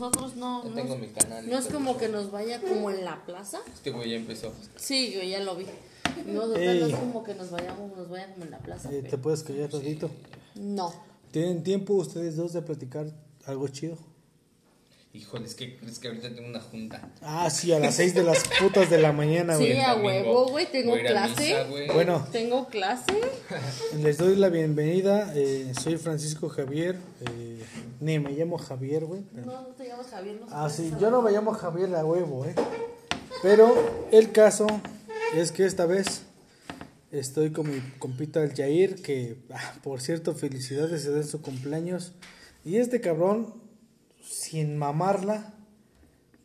nosotros no. Yo no tengo es- mi canal. No es como que nos vaya como en la plaza. Este güey ya empezó. Sí, yo ya lo vi. No, no es como que nos vayamos, nos vaya como en la plaza. Eh, ¿Te puedes callar ratito? No. ¿Tienen tiempo ustedes dos de platicar algo chido? Híjole, es que crees que ahorita tengo una junta. Ah, sí, a las seis de las putas de la mañana, Sí, güey. a domingo huevo, güey, tengo a a clase. misa. Bueno, Tengo clase. les doy la bienvenida. eh, soy Francisco Javier. eh, ni me llamo Javier, güey. pero- No, no te llamas Javier. No Ah, sí, yo no me llamo Javier a huevo, ¿eh? Pero el caso es que esta vez estoy con mi compita el Jair, que, ah, por cierto, felicidades, se da en su cumpleaños. Y este cabrón, sin mamarla,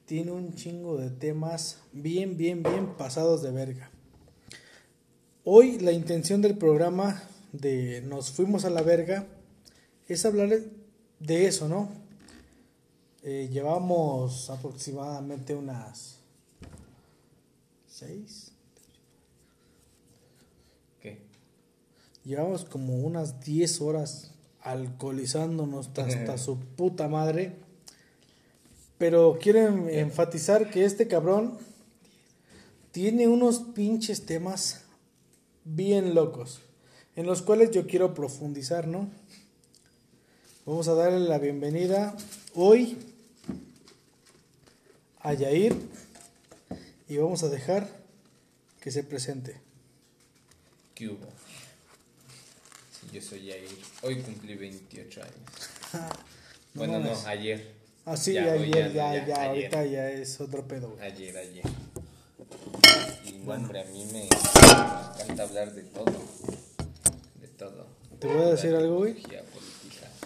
tiene un chingo de temas bien, bien, bien pasados de verga. Hoy la intención del programa de Nos fuimos a la verga es hablar de eso, ¿no? Eh, llevamos aproximadamente unas seis. ¿Qué? Llevamos como unas 10 horas alcoholizándonos hasta, hasta su puta madre. Pero quiero em- enfatizar que este cabrón tiene unos pinches temas bien locos. En los cuales yo quiero profundizar, ¿no? Vamos a darle la bienvenida hoy a Yair y vamos a dejar que se presente. ¿Qué hubo? Sí, yo soy Jair. Hoy cumplí 28 años. No bueno, no, ayer. Ah, sí, Ya, ayer, ya, ya, ayer. ahorita ya es otro pedo, güey. Ayer, ayer. Y hombre, a mí me, me encanta hablar de todo. De todo. Te voy a decir algo, güey. Política,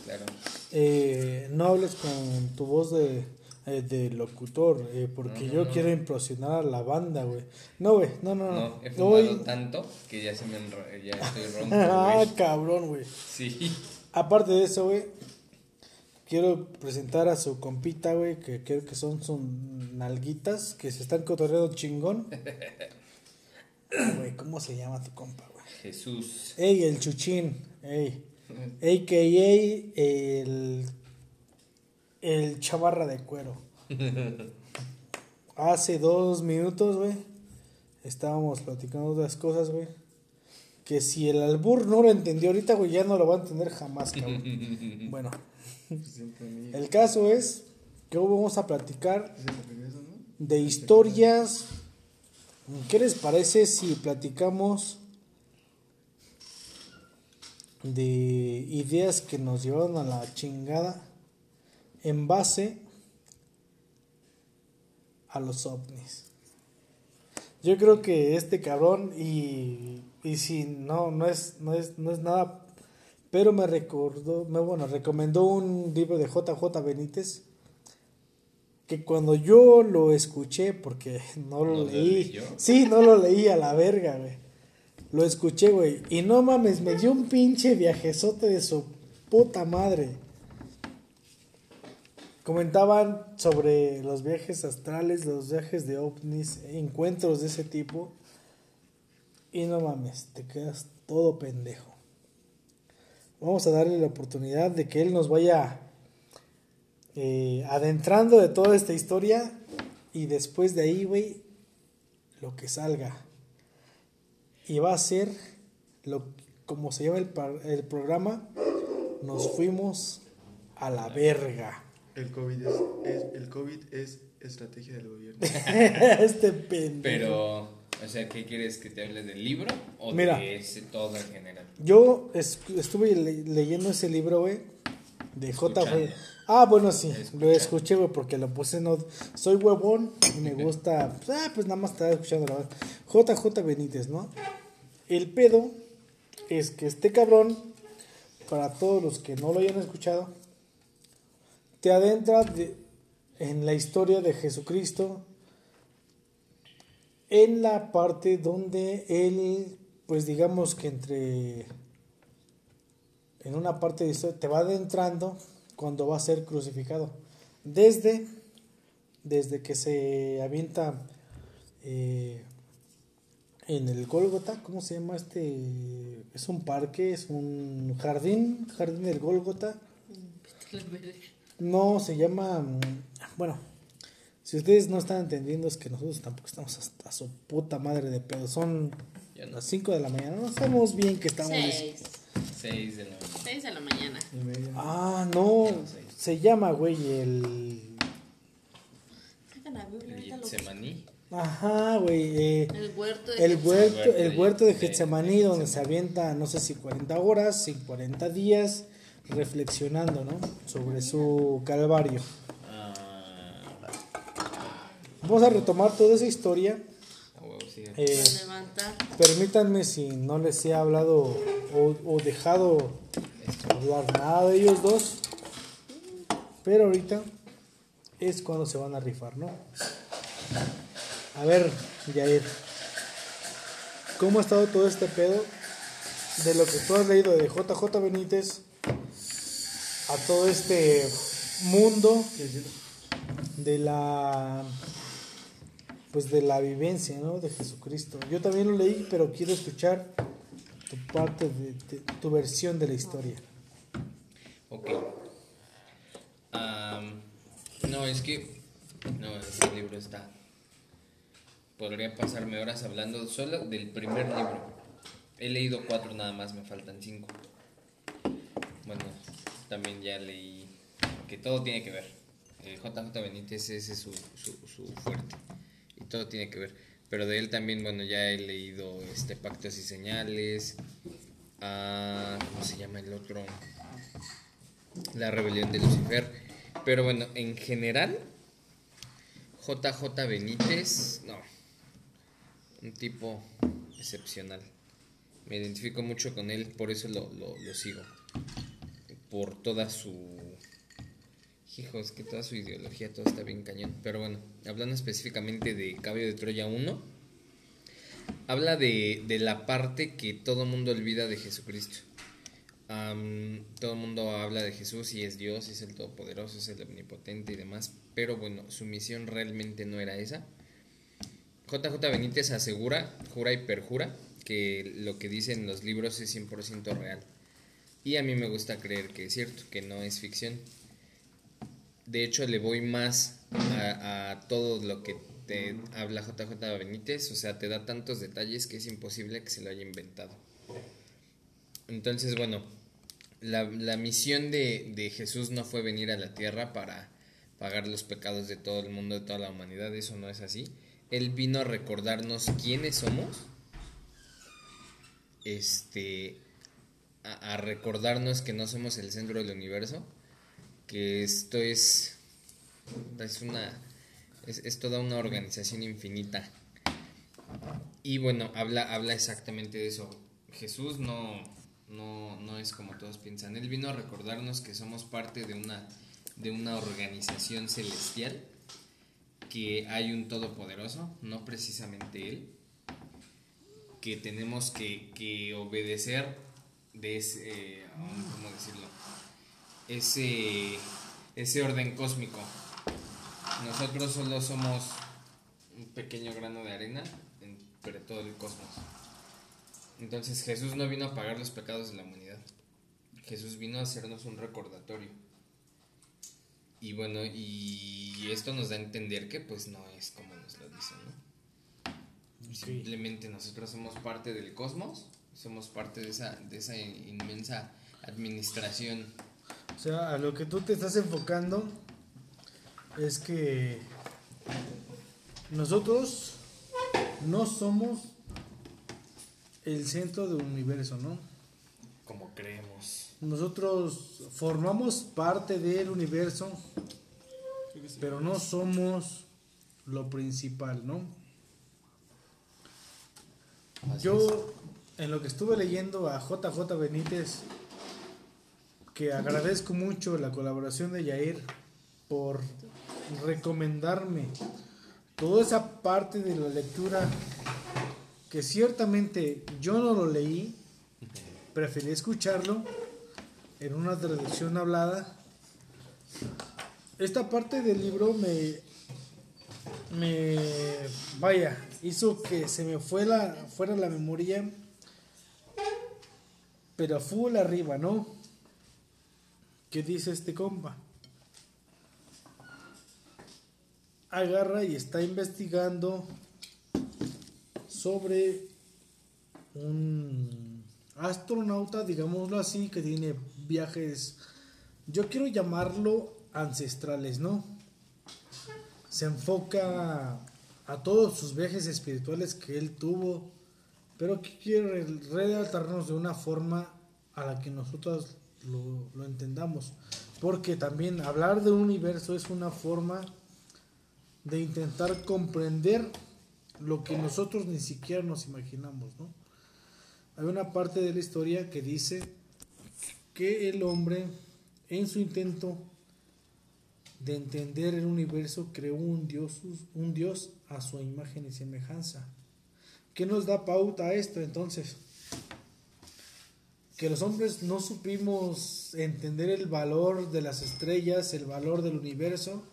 claro. Eh, no hables con tu voz de, eh, de locutor, eh, porque No, no, yo no. quiero impresionar a la banda, güey. No, güey, no, no, no. No, he fumado Hoy... tanto que ya se me enro- ya estoy ronco, ah, güey. cabrón, güey. Sí. Aparte de eso, güey, quiero presentar a su compita, güey, que creo que son sus nalguitas, que se están cotorreando chingón. Güey, ¿cómo se llama tu compa, güey? Jesús. Ey, el chuchín, ey. AKA el, el chavarra de cuero. Hace dos minutos, güey, estábamos platicando las cosas, güey. Que si el albur no lo entendió ahorita, güey, ya no lo va a entender jamás, cabrón. bueno, el caso es que hoy vamos a platicar de historias. ¿Qué les parece si platicamos de ideas que nos llevaron a la chingada en base a los ovnis? Yo creo que este cabrón y, y si no no es no es no es nada pero me recordó, me bueno, recomendó un libro de JJ Benítez que cuando yo lo escuché, porque no lo ¿No lo leí, leyó? sí, no lo leí a la verga, güey. Lo escuché, güey, y no mames, me dio un pinche viajezote de su puta madre. Comentaban sobre los viajes astrales, los viajes de ovnis, encuentros de ese tipo. Y no mames, te quedas todo pendejo. Vamos a darle la oportunidad de que él nos vaya eh, adentrando de toda esta historia. Y después de ahí, güey, lo que salga. Y va a ser, lo, como se llama el, par- el programa, nos fuimos a la verga. El COVID es, es- el COVID es estrategia del gobierno. este pendejo. Pero, o sea, ¿qué quieres que te hable del libro o Mira. de ese todo en general? Yo es- estuve le- leyendo ese libro, güey, de J. Escuchando. Ah, bueno, sí, Escuchando. lo escuché, güey, porque lo puse no Soy huevón y me gusta, pues, ah, pues nada más estaba escuchando la verdad. JJ Benítez, ¿no? El pedo es que este cabrón, para todos los que no lo hayan escuchado, te adentra de- en la historia de Jesucristo en la parte donde él, pues digamos que entre, en una parte de historia, te va adentrando cuando va a ser crucificado. Desde, desde que se avienta eh, en el Gólgota, ¿cómo se llama este? Es un parque, es un jardín, jardín del Gólgota. No, se llama. Bueno, si ustedes no están entendiendo, es que nosotros tampoco estamos hasta su puta madre de pedo. Son no. las 5 de la mañana. No sabemos bien que estamos. Seis. 6 de la Seis de la mañana. Ah, no. Se llama, güey, el. El Getsemaní. Ajá, güey. eh, El huerto de el huerto, huerto el de- huerto de de- Getsemaní, de donde se avienta, no sé si 40 horas, si 40 días, reflexionando, ¿no? Sobre su calvario. Ah, Vamos a retomar toda esa historia. a huevo, sigue. Eh, permítanme si no les he hablado o, o dejado hablar nada de ellos dos. Pero ahorita es cuando se van a rifar, ¿no? A ver, Yair. ¿Cómo ha estado todo este pedo? De lo que tú has leído de JJ Benítez a todo este mundo de la pues de la vivencia ¿no? de Jesucristo. Yo también lo leí, pero quiero escuchar tu parte de, tu versión de la historia. Ok. Am, no, es que. No, este libro está. Podría pasarme horas hablando solo del primer libro. He leído cuatro nada más, me faltan cinco. Bueno, también ya leí. Que todo tiene que ver. Eh, JJ Benítez ese es su, su, su fuerte. Todo tiene que ver. Pero de él también, bueno, ya he leído este Pactos y Señales. ah, ¿Cómo se llama el otro? La rebelión de Lucifer. Pero bueno, en general, JJ Benítez, no. Un tipo excepcional. Me identifico mucho con él, por eso lo, lo sigo. Por toda su... Hijo, es que toda su ideología, todo está bien cañón. Pero bueno, hablando específicamente de Cabello de Troya 1, habla de, de la parte que todo mundo olvida de Jesucristo. Todo el mundo habla de Jesús y es Dios, es el Todopoderoso, es el Omnipotente y demás, pero bueno, su misión realmente no era esa. JJ Benítez asegura, jura y perjura, que lo que dicen los libros es 100% real. Y a mí me gusta creer que es cierto, que no es ficción. De hecho, le voy más a, todo lo que te habla JJ Benítez, o sea, te da tantos detalles que es imposible que se lo haya inventado. Entonces, bueno, la, la misión de, de Jesús no fue venir a la tierra para pagar los pecados de todo el mundo, de toda la humanidad, eso no es así. Él vino a recordarnos quiénes somos, este, a recordarnos que no somos el centro del universo, que esto es, es una, es, toda una organización infinita. Y bueno, habla, habla exactamente de eso. Jesús no, no, no es como todos piensan. Él vino a recordarnos que somos parte de una, de una organización celestial, que hay un todopoderoso, no precisamente Él, que tenemos que, que obedecer de ese, eh, ¿cómo decirlo? Ese, ese orden cósmico. Nosotros solo somos un pequeño grano de arena entre todo el cosmos. Entonces Jesús no vino a pagar los pecados de la humanidad. Jesús vino a hacernos un recordatorio. Y bueno, y esto nos da a entender que pues no es como nos lo dicen, ¿no? Simplemente nosotros somos parte del cosmos, somos parte de esa, de esa inmensa administración. O sea, a lo que tú te estás enfocando es que nosotros no somos el centro del universo, ¿no? Como creemos. Nosotros formamos parte del universo, pero no somos lo principal, ¿no? Así Yo, en lo que estuve leyendo a JJ Benítez, que agradezco mucho la colaboración de Yair por recomendarme toda esa parte de la lectura que ciertamente yo no lo leí, preferí escucharlo en una traducción hablada. Esta parte del libro me, me vaya, hizo que se me fue la, fuera la memoria, pero full arriba, ¿no? ¿Qué dice este compa? agarra y está investigando sobre un astronauta, digámoslo así, que tiene viajes, yo quiero llamarlo ancestrales, ¿no? Se enfoca a todos sus viajes espirituales que él tuvo, pero que quiere redactarnos de una forma a la que nosotros lo, entendamos. Porque también hablar de un universo es una forma de intentar comprender lo que nosotros ni siquiera nos imaginamos, ¿no? Hay una parte de la historia que dice que el hombre, en su intento de entender el universo, creó un dios, un dios a su imagen y semejanza. ¿Qué nos da pauta a esto entonces? Que los hombres no supimos entender el valor de las estrellas, el valor del universo,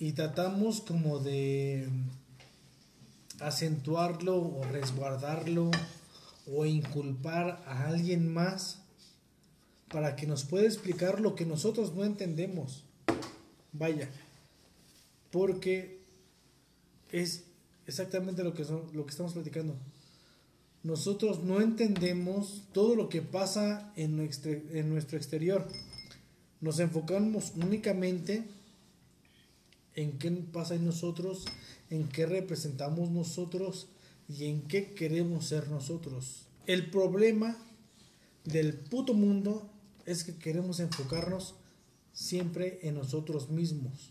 y tratamos como de acentuarlo o resguardarlo o inculpar a alguien más para que nos pueda explicar lo que nosotros no entendemos. Vaya, porque es exactamente lo que, son, lo que estamos platicando. Nosotros no entendemos todo lo que pasa en nuestro, exterior. Nos enfocamos únicamente en qué pasa en nosotros, en qué representamos nosotros y en qué queremos ser nosotros. El problema del puto mundo es que queremos enfocarnos siempre en nosotros mismos.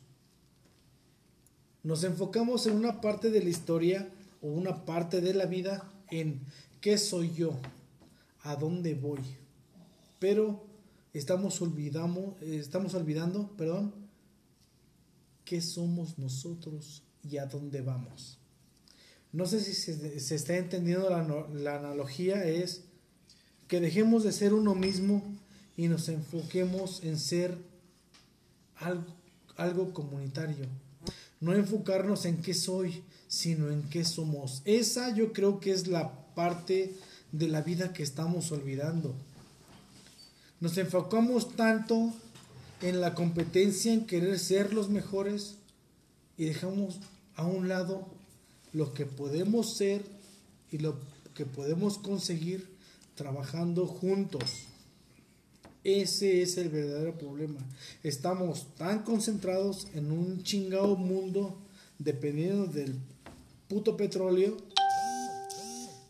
Nos enfocamos en una parte de la historia o una parte de la vida en qué soy yo, a dónde voy. Pero estamos olvidamos, estamos olvidando, perdón, qué somos nosotros y a dónde vamos. No sé si se, se está entendiendo la, la analogía, es que dejemos de ser uno mismo y nos enfoquemos en ser algo, algo comunitario. No enfocarnos en qué soy, sino en qué somos. Esa yo creo que es la parte de la vida que estamos olvidando. Nos enfocamos tanto en la competencia, en querer ser los mejores y dejamos a un lado lo que podemos ser y lo que podemos conseguir trabajando juntos. Ese es el verdadero problema. Estamos tan concentrados en un chingado mundo dependiendo del puto petróleo,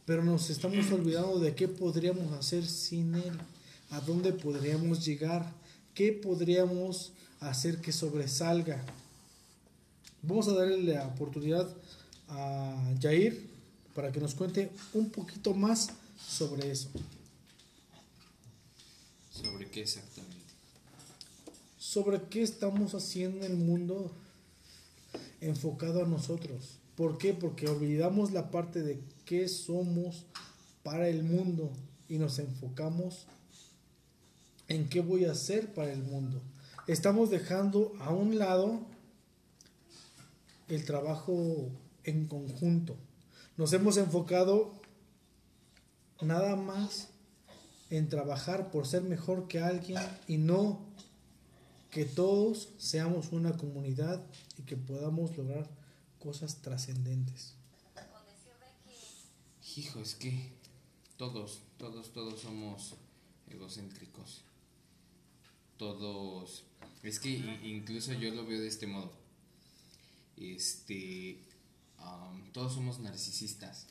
pero nos estamos olvidando de qué podríamos hacer sin él, a dónde podríamos llegar, qué podríamos hacer que sobresalga. Vamos a darle la oportunidad a Jair para que nos cuente un poquito más sobre eso. ¿Sobre qué exactamente? Sobre qué estamos haciendo en el mundo enfocado a nosotros. ¿Por qué? Porque olvidamos la parte de qué somos para el mundo y nos enfocamos en qué voy a hacer para el mundo. Estamos dejando a un lado el trabajo en conjunto. Nos hemos enfocado nada más en trabajar por ser mejor que alguien y no que todos seamos una comunidad y que podamos lograr cosas trascendentes. Hijo, es que todos, todos, todos somos egocéntricos. Todos. Es que incluso yo lo veo de este modo. Este. Um, todos somos narcisistas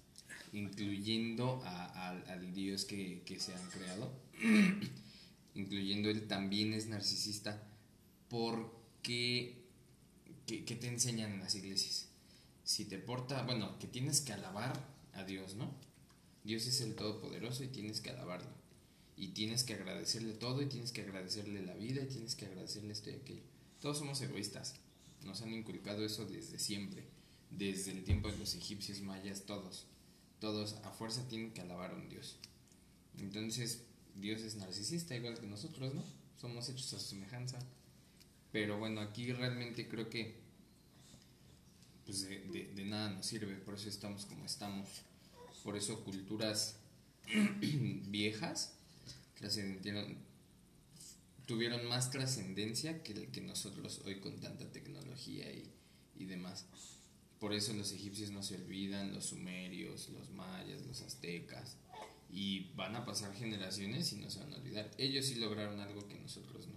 incluyendo a, al Dios que, que, se han creado, incluyendo él también es narcisista, porque ¿qué, ¿qué, te enseñan en las iglesias? Si te porta, bueno, que tienes que alabar a Dios, ¿no? Dios es el Todopoderoso y tienes que alabarlo. Y tienes que agradecerle todo y tienes que agradecerle la vida y tienes que agradecerle esto y aquello. Todos somos egoístas. Nos han inculcado eso desde siempre. Desde el tiempo de los egipcios, mayas, todos todos a fuerza tienen que alabar a un Dios. Entonces, Dios es narcisista, igual que nosotros, ¿no? Somos hechos a su semejanza. Pero bueno, aquí realmente creo que pues de, nada nos sirve, por eso estamos como estamos. Por eso culturas viejas tuvieron más trascendencia que, que nosotros hoy con tanta tecnología y, y demás. Por eso los egipcios no se olvidan, los sumerios, los mayas, los aztecas, y van a pasar generaciones y no se van a olvidar. Ellos sí lograron algo que nosotros no.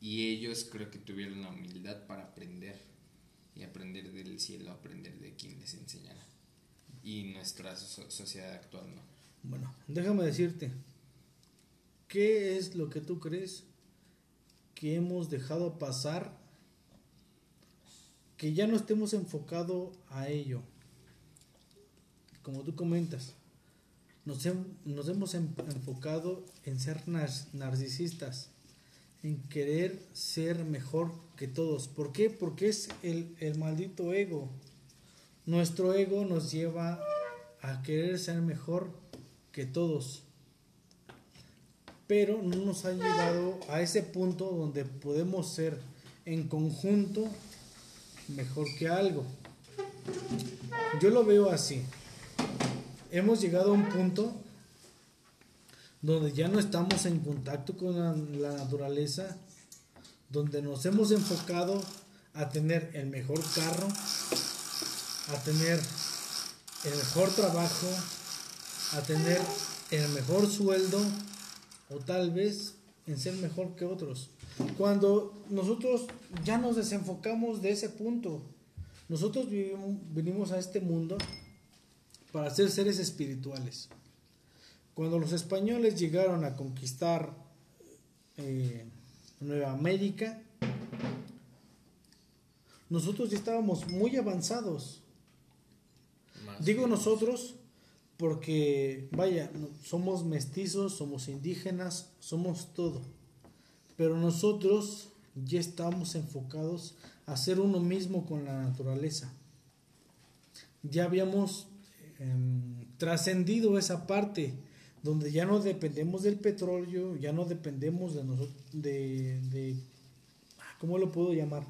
Y ellos creo que tuvieron la humildad para aprender y aprender del cielo, aprender de quien les enseñara. Y nuestra so- sociedad actual no. Bueno, déjame decirte, ¿qué es lo que tú crees que hemos dejado pasar que ya no estemos enfocados a ello? Como tú comentas, nos, hem- nos hemos em- enfocado en ser nar- narcisistas, en querer ser mejor que todos. ¿Por qué? Porque es el, el maldito ego. Nuestro ego nos lleva a querer ser mejor que todos. Pero no nos ha llevado a ese punto donde podemos ser en conjunto mejor que algo. Yo lo veo así. Hemos llegado a un punto donde ya no estamos en contacto con la, naturaleza, donde nos hemos enfocado a tener el mejor carro, a tener el mejor trabajo, a tener el mejor sueldo o tal vez en ser mejor que otros. Cuando nosotros ya nos desenfocamos de ese punto, nosotros vivimos, venimos a este mundo para ser seres espirituales. Cuando los españoles llegaron a conquistar eh, Nueva América, nosotros ya estábamos muy avanzados. Más Digo nosotros porque, vaya, somos mestizos, somos indígenas, somos todo. Pero nosotros ya estamos enfocados a ser uno mismo con la naturaleza. Ya habíamos em, trascendido esa parte donde ya no dependemos del petróleo, ya no dependemos de nosotros, de, de, ¿cómo lo puedo llamar?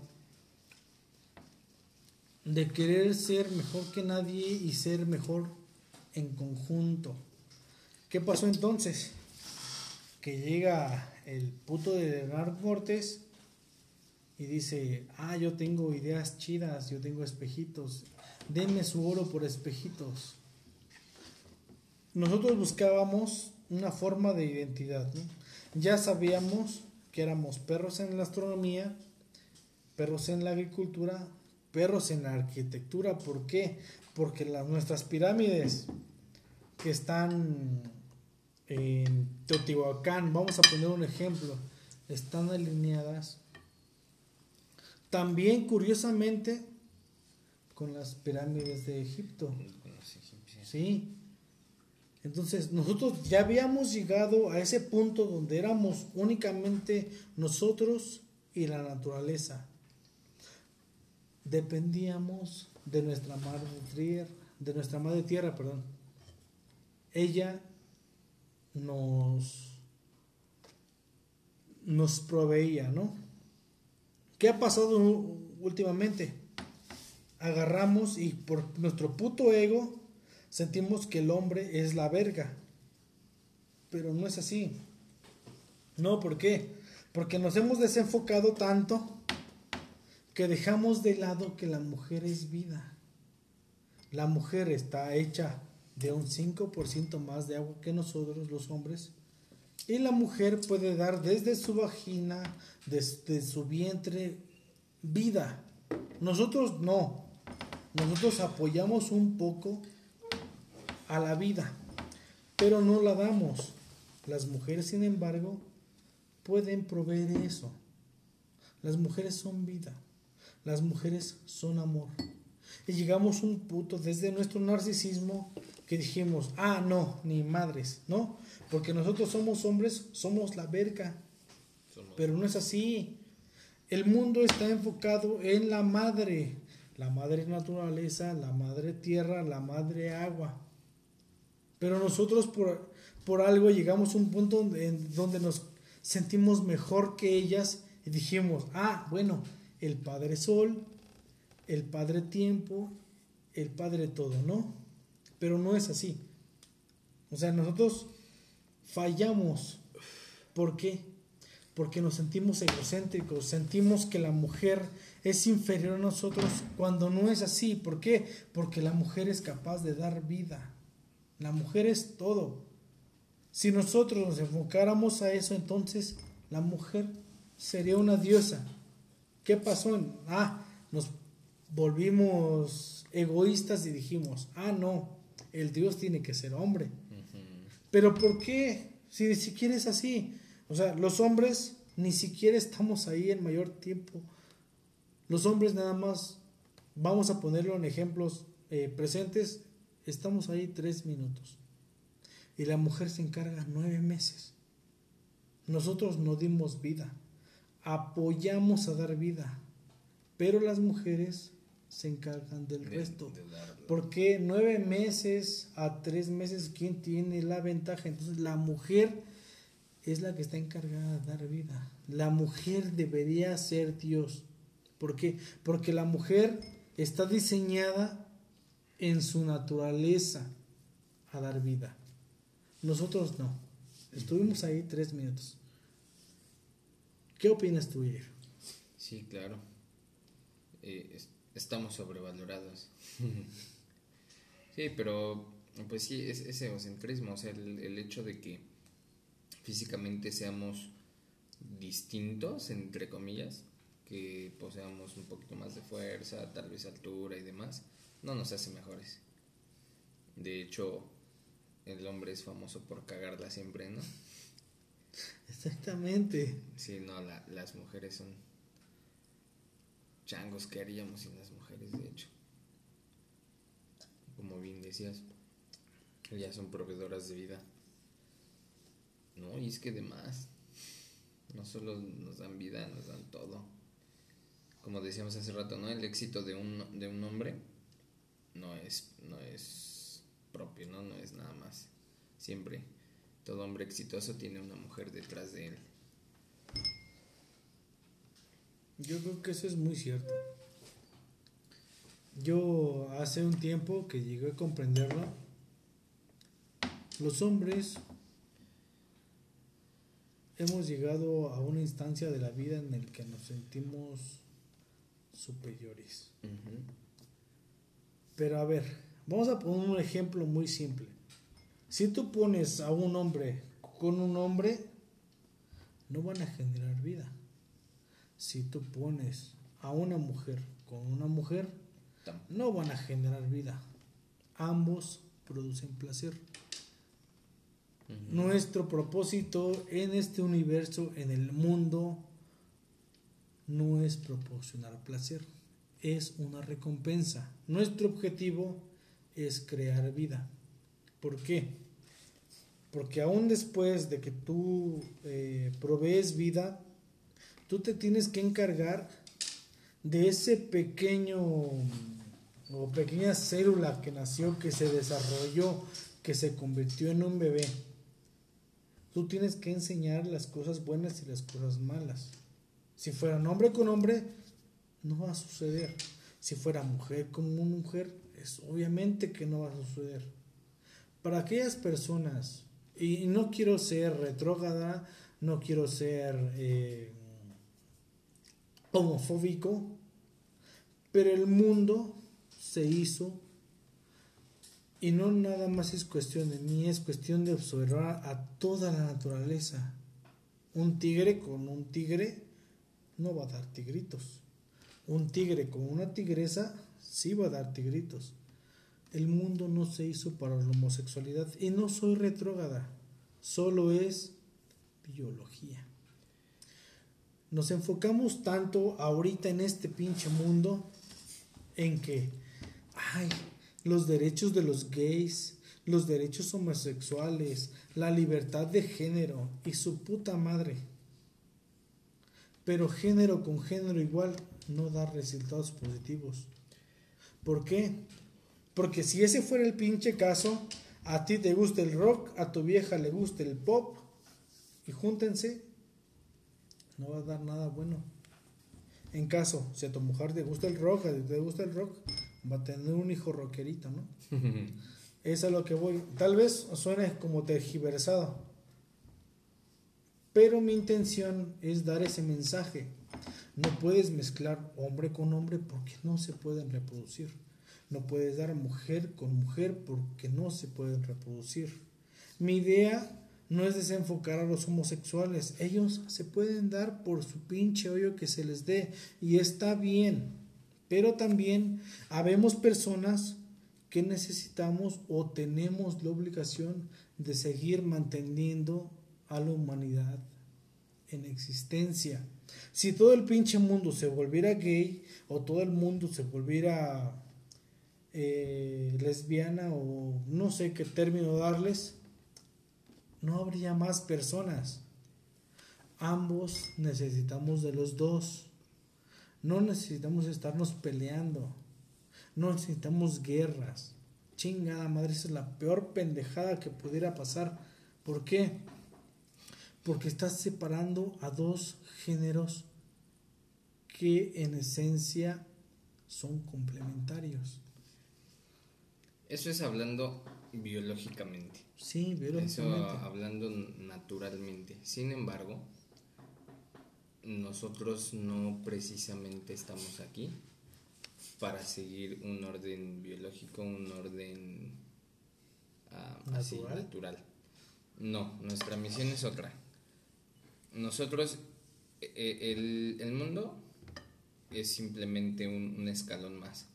de querer ser mejor que nadie y ser mejor en conjunto. ¿Qué pasó entonces? Que llega el puto de Leonardo Cortés y dice, ah, yo tengo ideas chidas, yo tengo espejitos, denme su oro por espejitos. Nosotros buscábamos una forma de identidad. Ya sabíamos que éramos perros en la astronomía, perros en la agricultura, perros en la arquitectura. ¿Por qué? Porque las, nuestras pirámides que están en Teotihuacán, vamos a poner un ejemplo, están alineadas también curiosamente con las pirámides de Egipto. Sí. Entonces nosotros ya habíamos llegado a ese punto donde éramos únicamente nosotros y la naturaleza. Dependíamos de nuestra madre tierra, de nuestra madre tierra, perdón. Ella nos nos proveía, ¿no? ¿Qué ha pasado últimamente? Agarramos y por nuestro puto ego sentimos que el hombre es la verga. Pero no es así. No, ¿por qué? Porque nos hemos desenfocado tanto que dejamos de lado que la mujer es vida. La mujer está hecha de un 5% más de agua que nosotros los hombres. Y la mujer puede dar desde su vagina, desde su vientre, vida. Nosotros no. Nosotros apoyamos un poco a la vida, pero no la damos. Las mujeres, sin embargo, pueden proveer eso. Las mujeres son vida. Las mujeres son amor. Y llegamos a un punto desde nuestro narcisismo que dijimos, ah, no, ni madres, ¿no? Porque nosotros somos hombres, somos la verga. Somos- Pero no es así. El mundo está enfocado en la madre, la madre naturaleza, la madre tierra, la madre agua. Pero nosotros por, por algo llegamos a un punto en donde nos sentimos mejor que ellas y dijimos, ah, bueno, el Padre Sol, el Padre Tiempo, el Padre Todo, ¿no? Pero no es así. O sea, nosotros fallamos. ¿Por qué? Porque nos sentimos egocéntricos, sentimos que la mujer es inferior a nosotros cuando no es así. ¿Por qué? Porque la mujer es capaz de dar vida. La mujer es todo. Si nosotros nos enfocáramos a eso, entonces la mujer sería una diosa. ¿Qué pasó? Ah, nos volvimos egoístas y dijimos, ah, no, el Dios tiene que ser hombre. Pero ¿por qué? Si ni siquiera es así. O sea, los hombres ni siquiera estamos ahí en mayor tiempo. Los hombres nada más, vamos a ponerlo en ejemplos eh, presentes, estamos ahí tres minutos. Y la mujer se encarga nueve meses. Nosotros no dimos vida, apoyamos a dar vida, pero las mujeres se encargan del De- resto. de. Porque nueve meses a tres meses, ¿quién tiene la ventaja? Entonces la mujer es la que está encargada de dar vida. La mujer debería ser Dios. ¿Por qué? Porque la mujer está diseñada en su naturaleza a dar vida. Nosotros no. Estuvimos ahí tres minutos. ¿Qué opinas tú, Jair? Sí, claro. Eh, es- estamos sobrevalorados. sí, pero pues sí, es ese egocentrismo, o sea, el, el hecho de que físicamente seamos distintos, entre comillas, que poseamos un poquito más de fuerza, tal vez altura y demás, no nos hace mejores. De hecho, el hombre es famoso por cagarla siempre, ¿no? Exactamente. Sí, no, la- las mujeres son changos que haríamos sin las mujeres, de hecho. Como bien decías, ellas son proveedoras de vida. No, y es que demás, no solo nos dan vida, nos dan todo. Como decíamos hace rato, ¿no? El éxito de un, de un hombre no es, no es propio, ¿no? No es nada más. Siempre, todo hombre exitoso tiene una mujer detrás de él. Yo creo que eso es muy cierto. Yo hace un tiempo que llegué a comprenderlo. Los hombres hemos llegado a una instancia de la vida en el que nos sentimos superiores. Pero a ver, vamos a poner un ejemplo muy simple. Si tú pones a un hombre con un hombre, no van a generar vida. Si tú pones a una mujer con una mujer, no van a generar vida. Ambos producen placer. Nuestro propósito en este universo, en el mundo, no es proporcionar placer, es una recompensa. Nuestro objetivo es crear vida. ¿Por qué? Porque aún después de que tú eh, provees vida, tú te tienes que encargar de ese pequeño o pequeña célula que nació, que se desarrolló, que se convirtió en un bebé. Tú tienes que enseñar las cosas buenas y las cosas malas. Si fuera hombre con hombre, no va a suceder. Si fuera mujer con mujer, es obviamente que no va a suceder. Para aquellas personas, y no quiero ser retrógrada, no quiero ser eh, homofóbico, pero el mundo se hizo y no nada más es cuestión de mí, es cuestión de observar a toda la naturaleza. Un tigre con un tigre no va a dar tigritos. Un tigre con una tigresa sí va a dar tigritos. El mundo no se hizo para la homosexualidad y no soy retrógrada, solo es biología. Nos enfocamos tanto ahorita en este pinche mundo en que, ay, los derechos de los gays, los derechos homosexuales, la libertad de género y su puta madre. Pero género con género igual no da resultados positivos. ¿Por qué? Porque si ese fuera el pinche caso, a ti te gusta el rock, a tu vieja le gusta el pop, y júntense, no va a dar nada bueno. En caso, si a tu mujer te gusta el rock, a ti te gusta el rock, va a tener un hijo rockerito, ¿no? Es a lo que voy. Tal vez suene como tergiversado. Pero mi intención es dar ese mensaje. No puedes mezclar hombre con hombre porque no se pueden reproducir. No puedes dar mujer con mujer porque no se pueden reproducir. Mi idea no es desenfocar a los homosexuales. Ellos se pueden dar por su pinche hoyo que se les dé y está bien. Pero también habemos personas que necesitamos o tenemos la obligación de seguir manteniendo a la humanidad en existencia. Si todo el pinche mundo se volviera gay o todo el mundo se volviera eh, lesbiana o no sé qué término darles, no habría más personas. Ambos necesitamos de los dos. No necesitamos estarnos peleando. No necesitamos guerras. Chingada madre, esa es la peor pendejada que pudiera pasar. ¿Por qué? Porque estás separando a dos géneros que en esencia son complementarios. Eso es hablando biológicamente. Sí, Eso biológicamente. hablando naturalmente. Sin embargo, nosotros no precisamente estamos aquí para seguir un orden biológico, un orden ah, así, ¿Natural? natural. No, nuestra misión es otra. Nosotros, eh, eh, el, el mundo es simplemente un, un escalón más.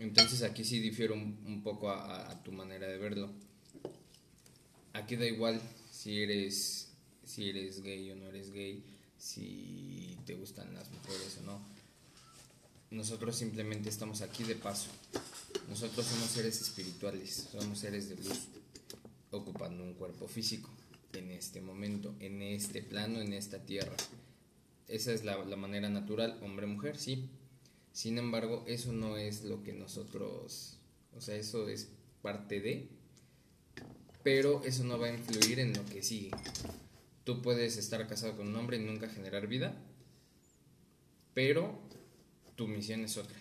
Entonces aquí sí difiero un, un poco a, tu manera de verlo. Aquí da igual si eres, si eres gay o no eres gay, si te gustan las mujeres o no. Nosotros simplemente estamos aquí de paso. Nosotros somos seres espirituales, somos seres de luz, ocupando un cuerpo físico en este momento, en este plano, en esta tierra. Esa es la manera natural, hombre-mujer, sí. Sin embargo, eso no es lo que nosotros, o sea, eso es parte de, pero eso no va a influir en lo que sigue. Tú puedes estar casado con un hombre y nunca generar vida, pero tu misión es otra.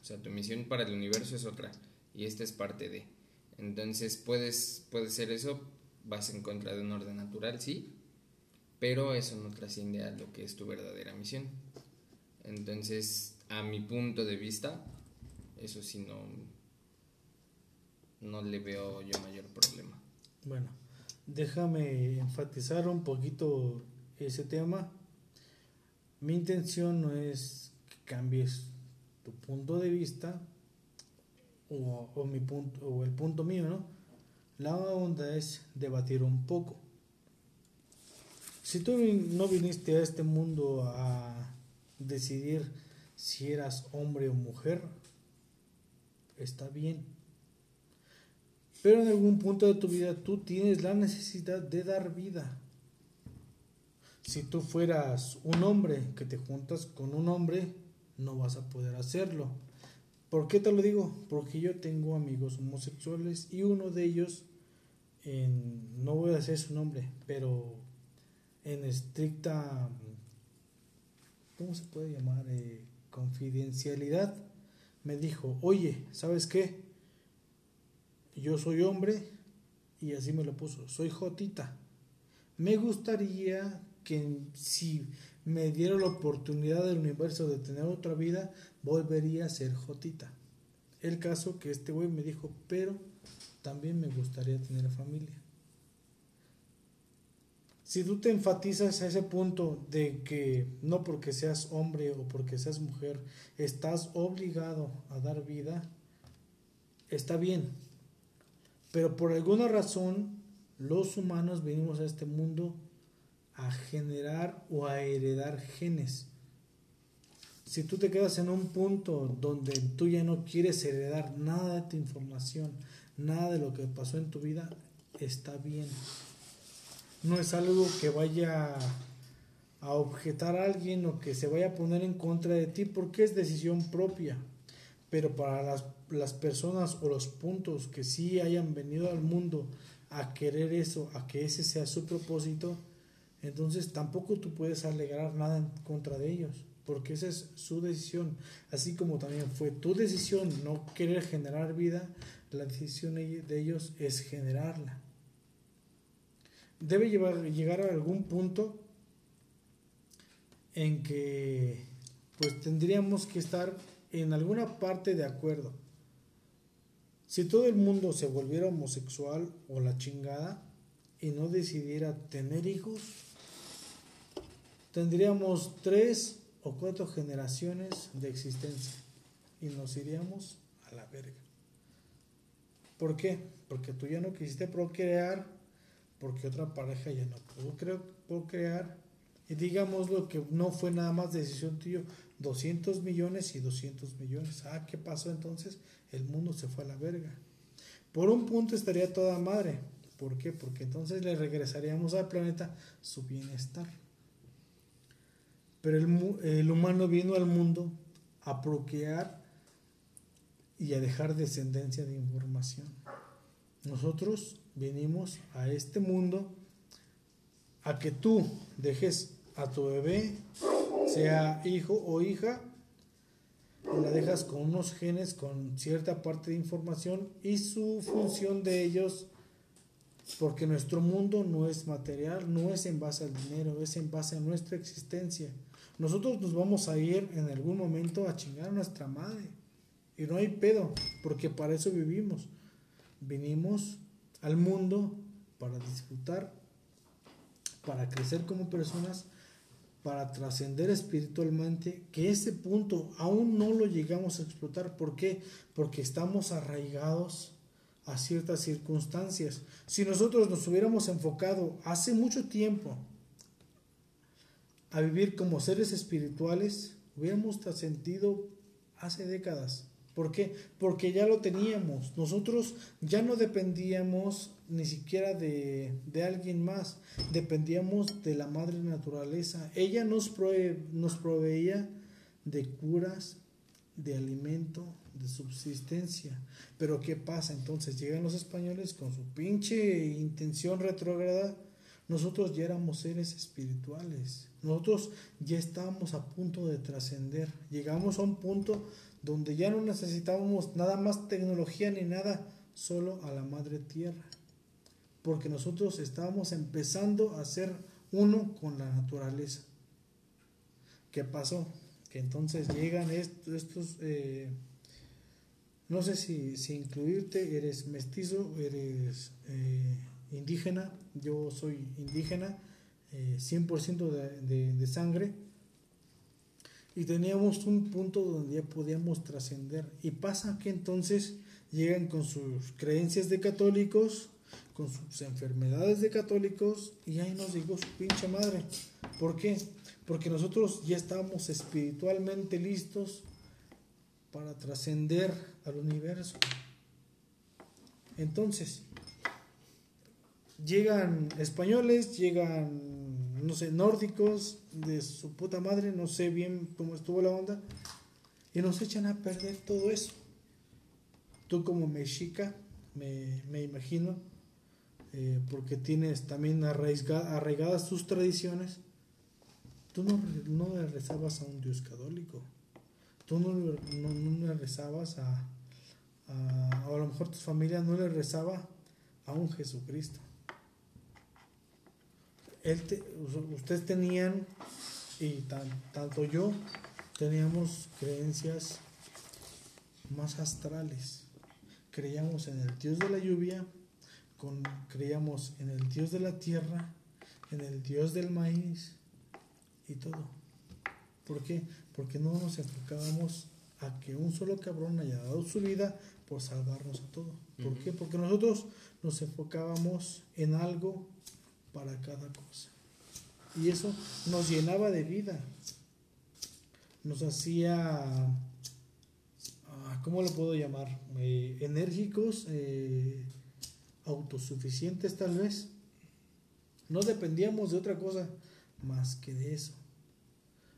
O sea, tu misión para el universo es otra y esta es parte de. Entonces, puedes puede ser eso, vas en contra de un orden natural, sí, pero eso no trasciende a lo que es tu verdadera misión. Entonces, a mi punto de vista, eso sí no, no le veo yo mayor problema. Bueno, déjame enfatizar un poquito ese tema. Mi intención no es que cambies tu punto de vista o, o mi punto o el punto mío, ¿no? La onda es debatir un poco. Si tú no viniste a este mundo a decidir si eras hombre o mujer, está bien. Pero en algún punto de tu vida tú tienes la necesidad de dar vida. Si tú fueras un hombre que te juntas con un hombre, no vas a poder hacerlo. ¿Por qué te lo digo? Porque yo tengo amigos homosexuales y uno de ellos, no voy a decir su nombre, pero en estricta, ¿cómo se puede llamar? Eh, confidencialidad, me dijo, oye, ¿sabes qué? yo soy hombre y así me lo puso, soy Jotita. Me gustaría que si me diera la oportunidad del universo de tener otra vida, volvería a ser Jotita. El caso que este güey me dijo, pero también me gustaría tener familia. Si tú te enfatizas a ese punto de que no porque seas hombre o porque seas mujer, estás obligado a dar vida, está bien, pero por alguna razón, los humanos venimos a este mundo a generar o a heredar genes. Si tú te quedas en un punto donde tú ya no quieres heredar nada de tu información, nada de lo que pasó en tu vida, está bien. No es algo que vaya a objetar a alguien o que se vaya a poner en contra de ti porque es decisión propia. Pero para las, las personas o los puntos que sí hayan venido al mundo a querer eso, a que ese sea su propósito, entonces tampoco tú puedes alegar nada en contra de ellos, porque esa es su decisión. Así como también fue tu decisión no querer generar vida, la decisión de ellos es generarla. Debe llegar a algún punto en que pues tendríamos que estar en alguna parte de acuerdo. Si todo el mundo se volviera homosexual o la chingada y no decidiera tener hijos, tendríamos tres o cuatro generaciones de existencia y nos iríamos a la verga. ¿Por qué? Porque tú ya no quisiste procrear, porque otra pareja ya no pudo cre- procrear. Y digámoslo que no fue nada más decisión tuya, 200 millones y 200 millones. Ah, ¿qué pasó entonces? El mundo se fue a la verga. Por un punto estaría toda madre. ¿Por qué? Porque entonces le regresaríamos al planeta su bienestar. Pero el, el humano vino al mundo a procrear y a dejar descendencia de información. Nosotros venimos a este mundo a que tú dejes a tu bebé, sea hijo o hija, la dejas con unos genes con cierta parte de información y su función de ellos, porque nuestro mundo no es material, no es en base al dinero, es en base a nuestra existencia. Nosotros nos vamos a ir en algún momento a chingar a nuestra madre. Y no hay pedo, porque para eso vivimos. Vinimos al mundo para disfrutar, para crecer como personas, para trascender espiritualmente, que ese punto aún no lo llegamos a explotar. ¿Por qué? Porque estamos arraigados a ciertas circunstancias. Si nosotros nos hubiéramos enfocado hace mucho tiempo a vivir como seres espirituales, hubiéramos trascendido hace décadas. ¿Por qué? Porque ya lo teníamos. Nosotros ya no dependíamos ni siquiera de, de alguien más, dependíamos de la madre naturaleza. Ella nos, prove- nos proveía de curas, de alimento, de subsistencia. Pero ¿qué pasa? Entonces llegan los españoles con su pinche intención retrógrada. Nosotros ya éramos seres espirituales. Nosotros ya estábamos a punto de trascender. Llegamos a un punto donde ya no necesitábamos nada más tecnología ni nada, solo a la madre tierra. Porque nosotros estábamos empezando a ser uno con la naturaleza. ¿Qué pasó? Que entonces llegan est- estos, eh, no sé si, si incluirte, eres mestizo, eres eh, indígena, yo soy indígena, eh, 100% de, de, sangre, y teníamos un punto donde ya podíamos trascender. Y pasa que entonces llegan con sus creencias de católicos, con sus enfermedades de católicos, y ahí nos llegó su pinche madre. ¿Por qué? Porque nosotros ya estábamos espiritualmente listos para trascender al universo. Entonces, llegan españoles, llegan, no sé, nórdicos de su puta madre, no sé bien cómo estuvo la onda, y nos echan a perder todo eso. Tú como mexica, me, me imagino, eh, porque tienes también arraiga- arraigadas tus tradiciones, tú no, le rezabas a un dios católico, tú no, le- rezabas a, a lo mejor tu familia no le rezaba a un Jesucristo. Él te- ustedes tenían, y tan- tanto yo, teníamos creencias más astrales. Creíamos en el Dios de la lluvia, con, creíamos en el Dios de la tierra, en el Dios del maíz y todo. ¿Por qué? Porque no nos enfocábamos a que un solo cabrón haya dado su vida por salvarnos a todos. ¿Por qué? Porque nosotros nos enfocábamos en algo para cada cosa. Y eso nos llenaba de vida. Nos hacía, ah, ¿cómo lo puedo llamar? Eh, enérgicos, eh, autosuficientes tal vez. No dependíamos de otra cosa más que de eso.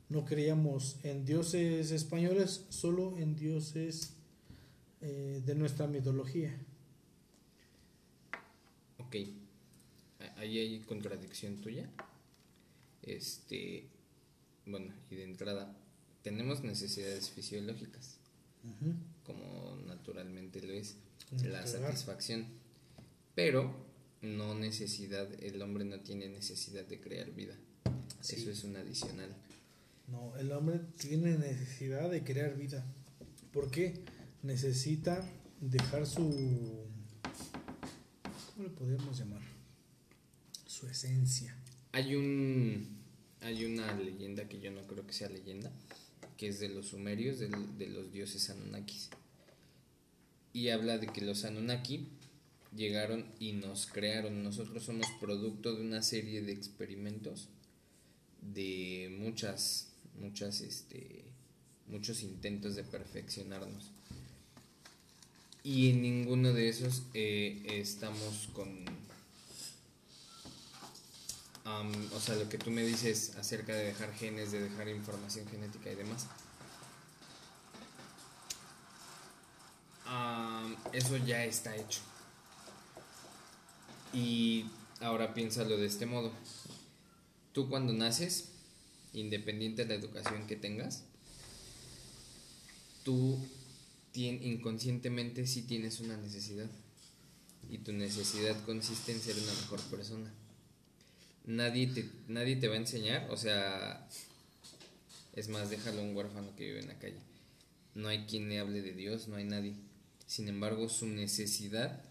No creíamos en dioses españoles, solo en dioses eh, de nuestra mitología. Ok. Ahí hay contradicción tuya. Este. Bueno, y de entrada, tenemos necesidades fisiológicas, como naturalmente lo es la satisfacción. Pero no necesidad, el hombre no tiene necesidad de crear vida. Sí. Eso es un adicional. No, el hombre tiene necesidad de crear vida. ¿Por qué? Necesita dejar su... ¿Cómo le podemos llamar? Su esencia. Hay un hay una leyenda que yo no creo que sea leyenda, que es de los sumerios, de, los dioses Anunnakis. Y habla de que los Anunnaki llegaron y nos crearon. Nosotros somos producto de una serie de experimentos, de muchas, muchas, este, muchos intentos de perfeccionarnos. Y en ninguno de esos eh, estamos con O sea, lo que tú me dices acerca de dejar genes, de dejar información genética y demás. Eso ya está hecho. Y ahora piénsalo de este modo. Tú cuando naces, independiente de la educación que tengas, tú inconscientemente sí tienes una necesidad. Y tu necesidad consiste en ser una mejor persona nadie te, nadie te va a enseñar, o sea, es más, déjalo a un huérfano que vive en la calle. No hay quien le hable de Dios, no hay nadie. Sin embargo, su necesidad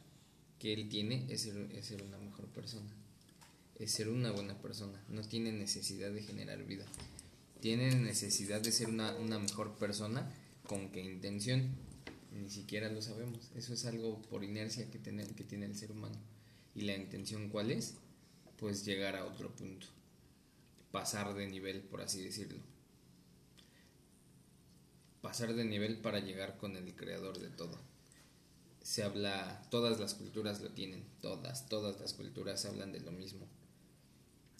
que él tiene es ser, es ser una mejor persona, es ser una buena persona. No tiene necesidad de generar vida, tiene necesidad de ser una, una mejor persona. ¿Con qué intención? Ni siquiera lo sabemos. Eso es algo por inercia que tiene, que tiene el ser humano. ¿Y la intención cuál es? Pues llegar a otro punto, pasar de nivel, por así decirlo. Pasar de nivel para llegar con el creador de todo. Se habla, todas las culturas lo tienen, todas, todas las culturas hablan de lo mismo.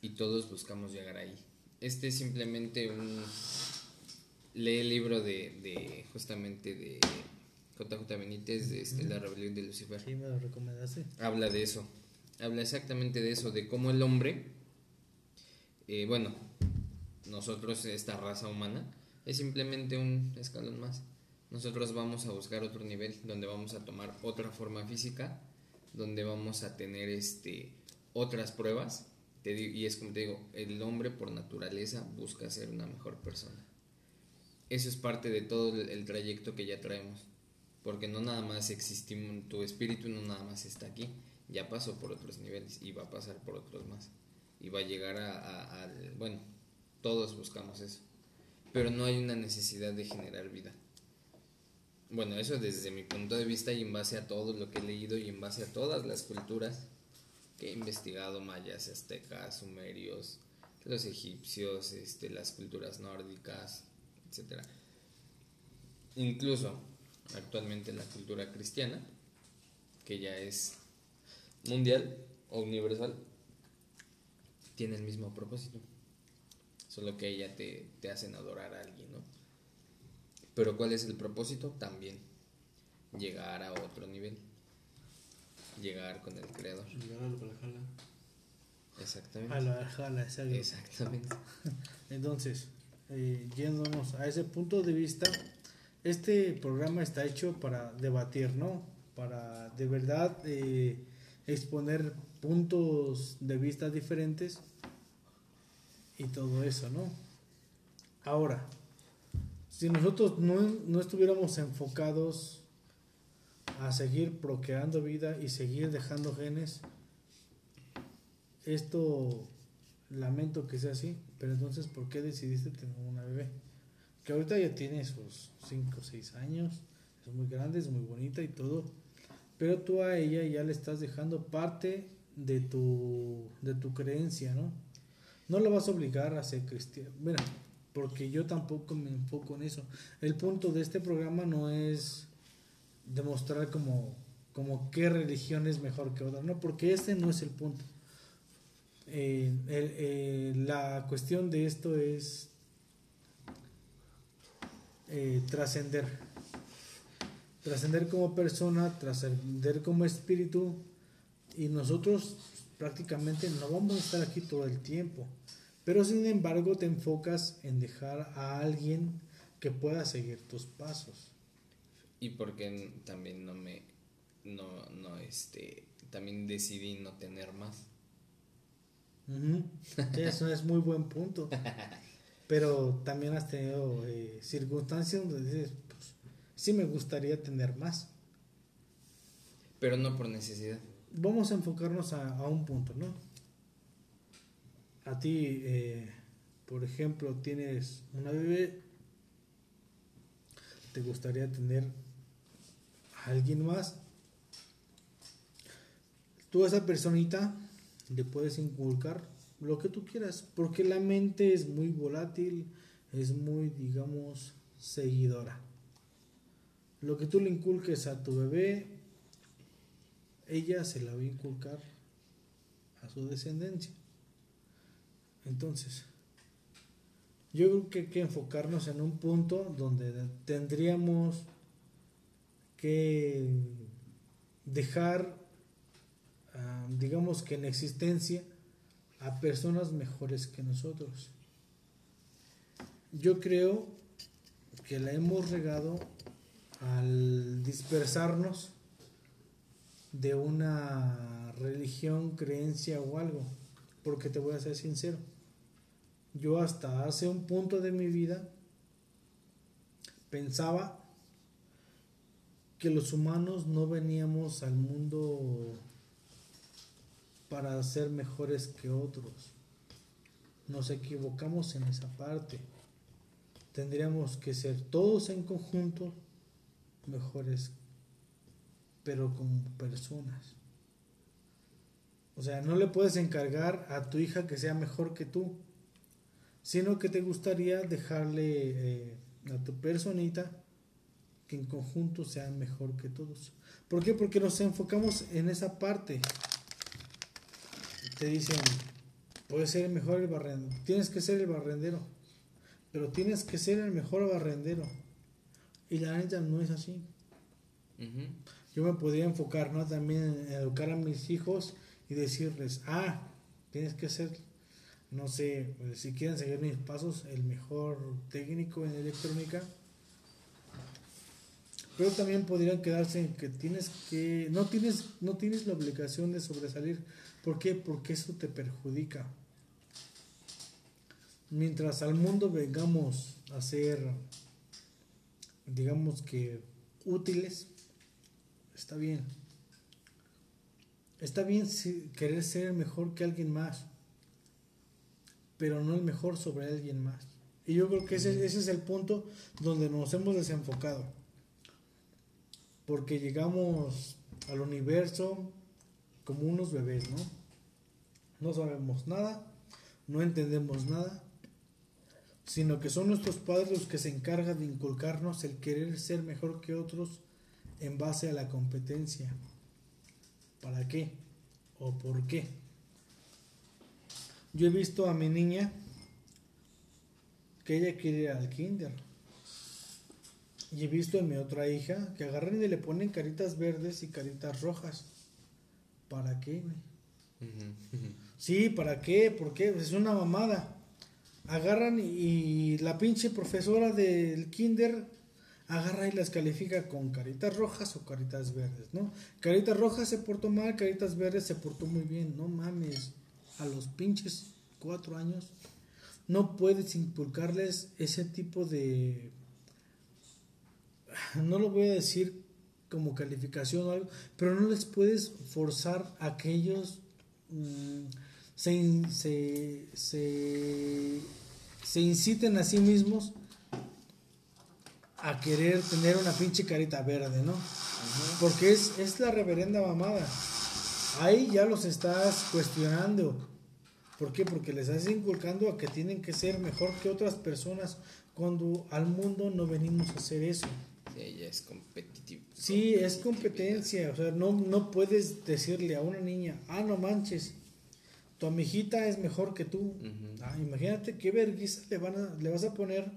Y todos buscamos llegar ahí. Este es simplemente un... Lee el libro de, de justamente de JJ Benítez, de este, La Rebelión de Lucifer Sí, me lo recomendaste. habla de eso. Habla exactamente de eso, de cómo el hombre, eh, bueno, nosotros, esta raza humana, es simplemente un escalón más. Nosotros vamos a buscar otro nivel, donde vamos a tomar otra forma física, donde vamos a tener este, otras pruebas. Te di- y es como te digo, el hombre por naturaleza busca ser una mejor persona. Eso es parte de todo el trayecto que ya traemos. Porque no nada más existimos, tu espíritu no nada más está aquí, ya pasó por otros niveles y va a pasar por otros más. Y va a llegar a, al, bueno, todos buscamos eso. Pero no hay una necesidad de generar vida. Bueno, eso desde mi punto de vista y en base a todo lo que he leído y en base a todas las culturas que he investigado, mayas, aztecas, sumerios, los egipcios, este, las culturas nórdicas, etcétera. Incluso actualmente la cultura cristiana, que ya es mundial o universal, tiene el mismo propósito. Solo que ella te, te hacen adorar a alguien, ¿no? Pero ¿cuál es el propósito? También llegar a otro nivel. Llegar con el creador. Llegar a la Valhalla. Exactamente. A la jala, exacto. Exactamente. Entonces, eh, yéndonos a ese punto de vista, este programa está hecho para debatir, ¿no? Para de verdad eh, exponer puntos de vista diferentes y todo eso, ¿no? Ahora, si nosotros no, no estuviéramos enfocados a seguir procreando vida y seguir dejando genes, esto lamento que sea así, pero entonces ¿por qué decidiste tener una bebé? Que ahorita ya tiene sus 5 o 6 años, es muy grande, es muy bonita y todo, pero tú a ella ya le estás dejando parte de tu, de tu creencia, ¿no? No lo vas a obligar a ser cristiano, bueno, porque yo tampoco me enfoco en eso. El punto de este programa no es demostrar como, como qué religión es mejor que otra, no, porque este no es el punto. Eh, eh, la cuestión de esto es eh, trascender. Trascender como persona, trascender como espíritu. Y nosotros prácticamente no vamos a estar aquí todo el tiempo. Pero sin embargo te enfocas en dejar a alguien que pueda seguir tus pasos. Y porque también no me, no, no, este, también decidí no tener más. Ujú. Eso es muy buen punto. pero también has tenido eh, circunstancias donde dices, sí me gustaría tener más. Pero no por necesidad. Vamos a enfocarnos a, a un punto, ¿no? A ti, eh, por ejemplo, tienes una bebé, te gustaría tener a alguien más. Tú a esa personita le puedes inculcar lo que tú quieras, porque la mente es muy volátil, es muy, digamos, seguidora. Lo que tú le inculques a tu bebé, ella se la va a inculcar a su descendencia. Entonces, yo creo que hay que enfocarnos en un punto donde tendríamos que dejar, ah, digamos que en existencia, a personas mejores que nosotros. Yo creo que la hemos regado al dispersarnos de una religión, creencia o algo. Porque te voy a ser sincero. Yo hasta hace un punto de mi vida pensaba que los humanos no veníamos al mundo para ser mejores que otros. Nos equivocamos en esa parte. Tendríamos que ser todos en conjunto mejores, pero como personas. O sea, no le puedes encargar a tu hija que sea mejor que tú, sino que te gustaría dejarle eh, a tu personita que en conjunto sean mejor que todos. ¿Por qué? Porque nos enfocamos en esa parte te dicen, puedes ser el mejor el barrendero, tienes que ser el barrendero, pero tienes que ser el mejor barrendero. Y la neta no es así. Yo me podría enfocar ¿no? también en educar a mis hijos y decirles, ah, tienes que ser, no sé, pues, si quieren seguir mis pasos, el mejor técnico en electrónica. Pero también podrían quedarse en que tienes que, no tienes, no tienes la obligación de sobresalir ¿Por qué? Porque eso te perjudica. Mientras al mundo vengamos a ser, digamos que, útiles, está bien. Está bien querer ser mejor que alguien más, pero no el mejor sobre alguien más. Y yo creo que ese, ese es el punto donde nos hemos desenfocado. Porque llegamos al universo como unos bebés, ¿no? No sabemos nada, no entendemos nada, sino que son nuestros padres los que se encargan de inculcarnos el querer ser mejor que otros en base a la competencia. ¿Para qué? ¿O por qué? Yo he visto a mi niña que ella quiere ir al kinder. Y he visto a mi otra hija que agarran y le ponen caritas verdes y caritas rojas. ¿Para qué, güey? Sí, ¿para qué? ¿Por qué? Es una mamada. Agarran y la pinche profesora del kinder agarra y las califica con caritas rojas o caritas verdes, ¿no? Caritas rojas se portó mal, caritas verdes se portó muy bien. No mames, a los pinches cuatro años no puedes inculcarles ese tipo de... No lo voy a decir como calificación o algo, pero no les puedes forzar a se, se, se, inciten a sí mismos a querer tener una pinche carita verde, ¿no? Porque es, es la reverenda mamada. Ahí ya los estás cuestionando. ¿Por qué? Porque les estás inculcando a que tienen que ser mejor que otras personas cuando al mundo no venimos a hacer eso. Ella es competitivo. Sí, es competencia. O sea, no, no puedes decirle a una niña, ah, no manches, tu amiguita es mejor que tú. ah, imagínate qué vergüenza le, van a, le vas a poner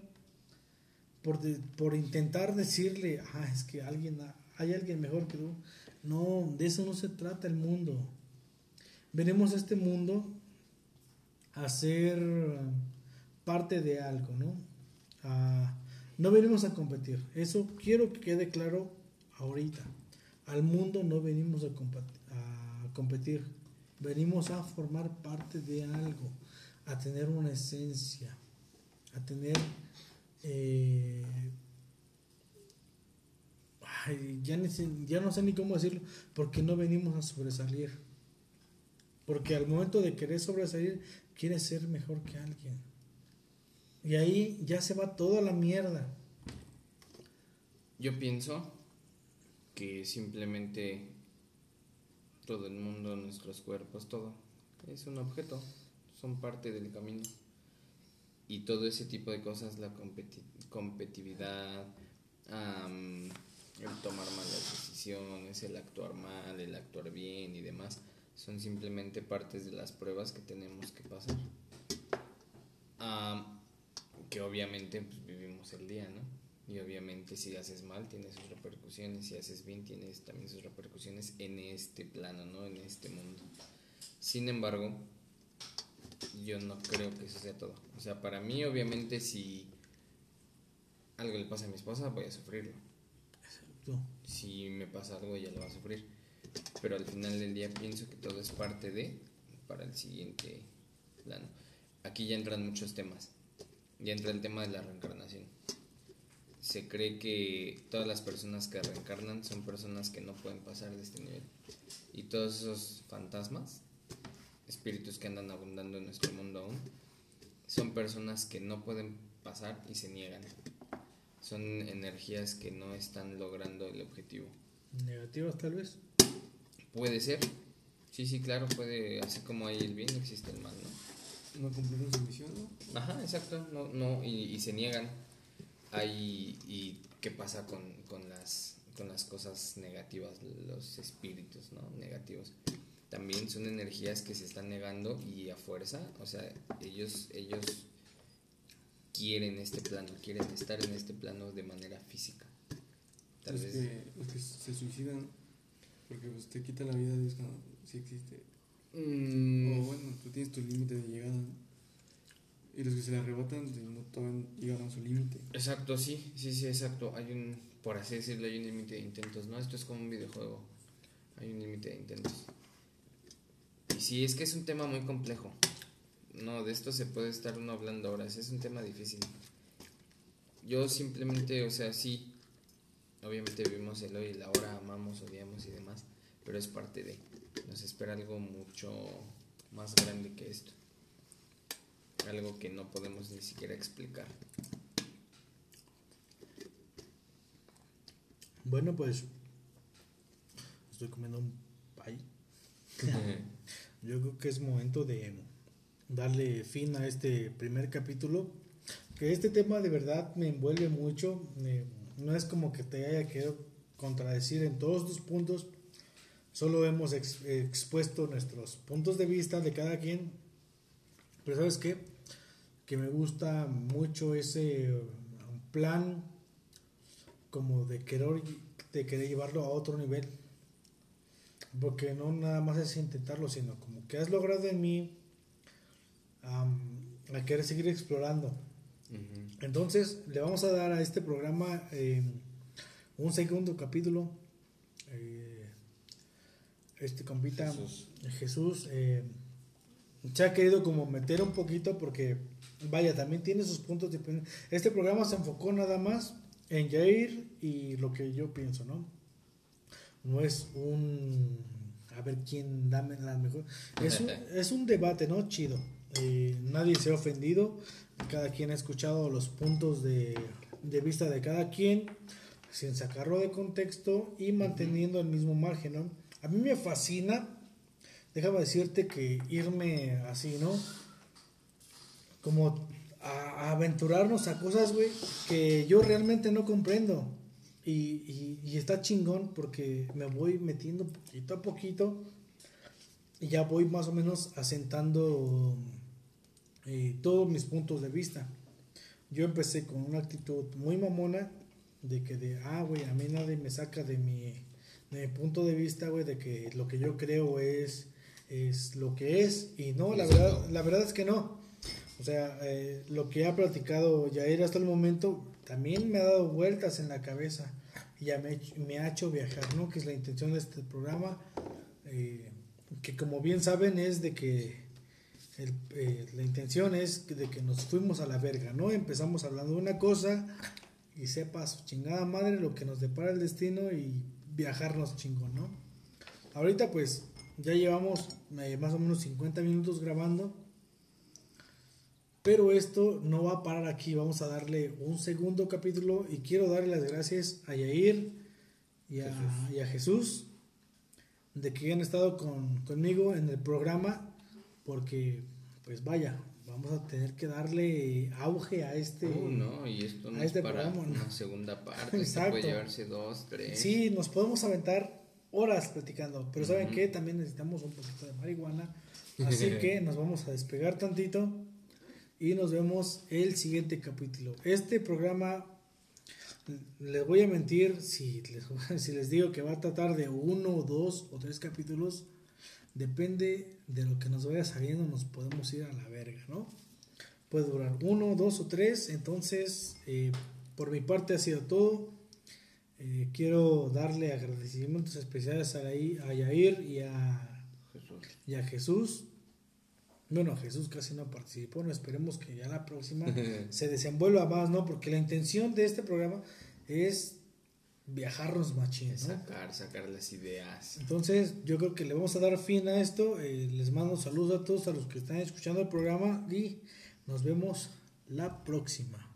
por, por intentar decirle, ah, es que alguien, hay alguien mejor que tú. No, de eso no se trata el mundo. Venimos a este mundo a ser parte de algo, ¿no? no venimos a competir. Eso quiero que quede claro ahorita. Al mundo no venimos a competir. Venimos a formar parte de algo, a tener una esencia. a tener... eh, ay, ya, ni ya no sé ni cómo decirlo, porque no venimos a sobresalir. Porque al momento de querer sobresalir, quieres ser mejor que alguien. Y ahí ya se va toda la mierda. Yo pienso que simplemente todo el mundo, nuestros cuerpos, todo es un objeto, son parte del camino. Y todo ese tipo de cosas, la competi- competitividad, el tomar malas decisiones, el actuar mal, el actuar bien y demás, son simplemente partes de las pruebas que tenemos que pasar. Que obviamente pues, vivimos el día, ¿no? Y obviamente si haces mal tiene sus repercusiones, si haces bien tienes también sus repercusiones en este plano, ¿no? En este mundo. Sin embargo, yo no creo que eso sea todo. O sea, para mí obviamente si algo le pasa a mi esposa voy a sufrirlo. Tú. Si me pasa algo ella lo va a sufrir. Pero al final del día pienso que todo es parte de para el siguiente plano. Aquí ya entran muchos temas. Ya entra el tema de la reencarnación. Se cree que todas las personas que reencarnan son personas que no pueden pasar de este nivel. Y todos esos fantasmas, espíritus que andan abundando en nuestro mundo aún, son personas que no pueden pasar y se niegan. Son energías que no están logrando el objetivo. Negativas tal vez. Puede ser. Sí, sí, claro, puede. Así como hay el bien, existe el mal, ¿no? No cumplieron su misión, ¿no? Ajá, exacto. No, no, y, y se niegan. Hay, ¿Y qué pasa con, con, las, con las cosas negativas, los espíritus ¿no? negativos? También son energías que se están negando y a fuerza, o sea, ellos, ellos quieren este plano, quieren estar en este plano de manera física. Tal los, vez. que, los que se suicidan porque pues, te quitan la vida, es como si existe. Mm, O bueno, tú tienes tu límite de llegada. Y los que se la arrebatan pues, no todavía llegaron a su límite. Exacto, sí, sí, sí, exacto. Hay un, por así decirlo, hay un límite de intentos, ¿no? Esto es como un videojuego. Hay un límite de intentos. Y sí, es que es un tema muy complejo. No, de esto se puede estar uno hablando horas. Es un tema difícil. Yo simplemente, o sea, sí. Obviamente vivimos el hoy y la hora, amamos, odiamos y demás. Pero es parte de. Nos espera algo mucho más grande que esto. Algo que no podemos ni siquiera explicar. Bueno, pues estoy comiendo un pay. Yo creo que es momento de darle fin a este primer capítulo. Que este tema de verdad me envuelve mucho. eh, no es como que te haya querido contradecir en todos tus puntos. Solo hemos ex- expuesto nuestros puntos de vista de cada quien. Pero sabes qué? Que me gusta mucho ese uh, plan como de querer, de querer llevarlo a otro nivel. Porque no nada más es intentarlo, sino como que has logrado en mí am, a querer seguir explorando. Entonces le vamos a dar a este programa eh, un segundo capítulo. Eh, este compita Jesús. Jesús eh, se ha querido como meter un poquito porque vaya también tiene sus puntos de este programa se enfocó nada más en Jair y lo que yo pienso no no es un a ver quién dame la mejor. Es un, es un debate no chido. Eh, nadie se ha ofendido. Cada quien ha escuchado los puntos de, de vista de cada quien. Sin sacarlo de contexto y manteniendo el mismo margen ¿no? a mí me fascina déjame decirte que irme así no como a, a aventurarnos a cosas güey que yo realmente no comprendo y, y, y está chingón porque me voy metiendo poquito a poquito y ya voy más o menos asentando eh, todos mis puntos de vista. Yo empecé con una actitud muy mamona de que de, ah, güey, a mí nadie me saca de mi, de mi punto de vista, güey, de que lo que yo creo es, es lo que es. Y no, la verdad, la verdad es que no. O sea, eh, lo que ha platicado Jair hasta el momento también me ha dado vueltas en la cabeza y ya me, me ha hecho viajar, ¿no? Que es la intención de este programa. eh, que como bien saben es de que el- eh, la intención es de que nos fuimos a la verga, ¿no? Empezamos hablando de una cosa y sepa su chingada madre lo que nos depara el destino y viajarnos chingón, ¿no? Ahorita pues ya llevamos eh, más o menos 50 minutos grabando. Pero esto no va a parar aquí, vamos a darle un segundo capítulo y quiero darle las gracias a Yair y a, y a Jesús de que han estado con, conmigo en el programa porque pues vaya, vamos a tener que darle auge a este... Uh, no, y esto no a es este para programa, ¿no? una segunda parte. Exacto. puede llevarse dos, tres. Sí, nos podemos aventar horas platicando, pero ¿saben Ujú. qué? También necesitamos un poquito de marihuana, así que nos vamos a despegar tantito y nos vemos el siguiente capítulo. Este programa, les voy a mentir si les, si les digo que va a tratar de uno, dos o tres capítulos, depende de lo que nos vaya saliendo, nos podemos ir a la verga, ¿no? Puede durar uno, dos o tres, entonces eh, por mi parte ha sido todo. Eh, quiero darle agradecimientos especiales a, Yair- a Yair y a, Jesús. y a Jesús. Bueno, Jesús casi no participó, no esperemos que ya la próxima se desenvuelva más, ¿no? Porque la intención de este programa es viajarnos machín, ¿no? Sacar, sacar las ideas. Entonces, yo creo que le vamos a dar fin a esto. Eh, les mando saludos a todos a los que están escuchando el programa y nos vemos la próxima.